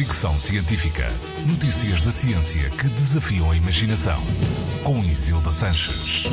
Fricção Científica. Notícias da ciência que desafiam a imaginação. Com Isilda Sanches.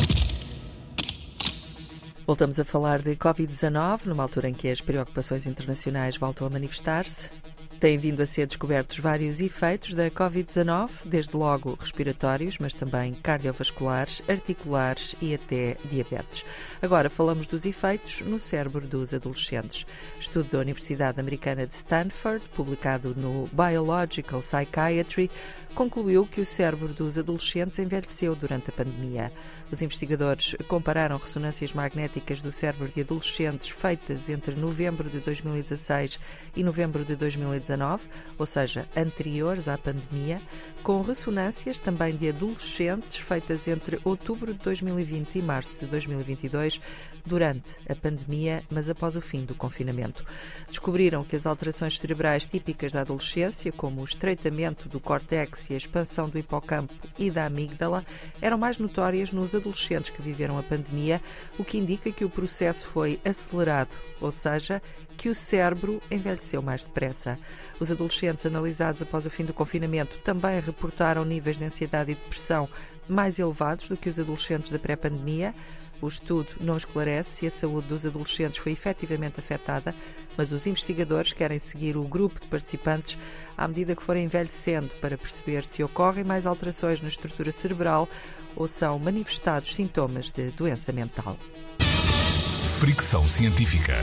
Voltamos a falar de Covid-19, numa altura em que as preocupações internacionais voltam a manifestar-se. Têm vindo a ser descobertos vários efeitos da Covid-19, desde logo respiratórios, mas também cardiovasculares, articulares e até diabetes. Agora falamos dos efeitos no cérebro dos adolescentes. Estudo da Universidade Americana de Stanford, publicado no Biological Psychiatry, concluiu que o cérebro dos adolescentes envelheceu durante a pandemia. Os investigadores compararam ressonâncias magnéticas do cérebro de adolescentes feitas entre novembro de 2016 e novembro de 2019, ou seja, anteriores à pandemia, com ressonâncias também de adolescentes feitas entre outubro de 2020 e março de 2022, durante a pandemia, mas após o fim do confinamento. Descobriram que as alterações cerebrais típicas da adolescência, como o estreitamento do córtex e a expansão do hipocampo e da amígdala, eram mais notórias nos adolescentes que viveram a pandemia, o que indica que o processo foi acelerado, ou seja, que o cérebro envelheceu mais depressa. Os adolescentes analisados após o fim do confinamento também reportaram níveis de ansiedade e depressão mais elevados do que os adolescentes da pré-pandemia. O estudo não esclarece se a saúde dos adolescentes foi efetivamente afetada, mas os investigadores querem seguir o grupo de participantes à medida que forem envelhecendo para perceber se ocorrem mais alterações na estrutura cerebral ou são manifestados sintomas de doença mental. Fricção científica.